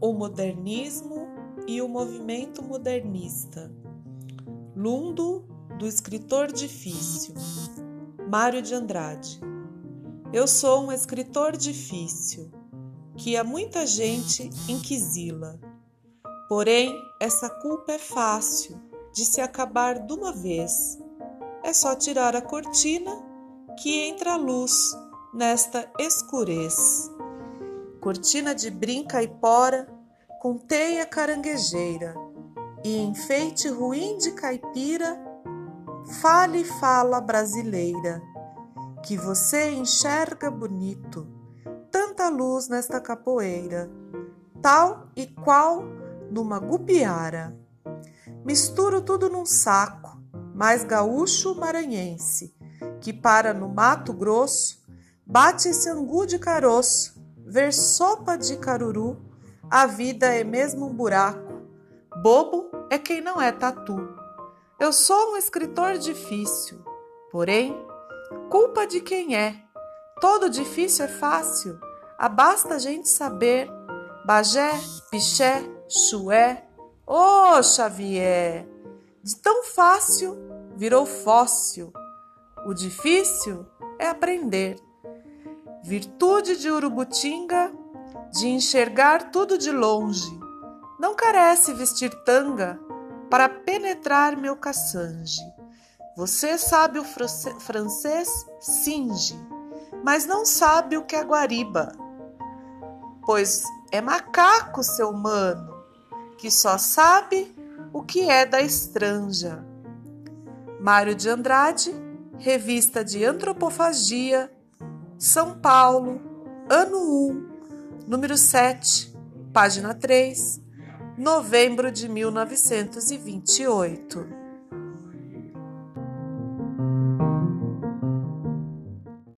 o modernismo e o movimento modernista. Lundo, do escritor difícil. Mário de Andrade. Eu sou um escritor difícil, que há muita gente inquisila. Porém, essa culpa é fácil de se acabar de uma vez. É só tirar a cortina que entra a luz nesta escurez. Cortina de brinca e pora com teia caranguejeira e enfeite ruim de caipira, fale fala brasileira, que você enxerga bonito, tanta luz nesta capoeira, tal e qual numa gupiara. Misturo tudo num saco, mais gaúcho maranhense, que para no Mato Grosso, bate esse angu de caroço, ver sopa de caruru a vida é mesmo um buraco. Bobo é quem não é tatu. Eu sou um escritor difícil, porém, culpa de quem é. Todo difícil é fácil, abasta a gente saber. Bagé, Piché, Chué, ô oh, Xavier! De tão fácil virou fóssil. O difícil é aprender. Virtude de Urubutinga de enxergar tudo de longe. Não carece vestir tanga para penetrar meu caçange. Você sabe o francês singe, mas não sabe o que é guariba. Pois é macaco, seu mano, que só sabe o que é da estranja. Mário de Andrade, Revista de Antropofagia, São Paulo, ano 1, número 7, página 3, novembro de 1928.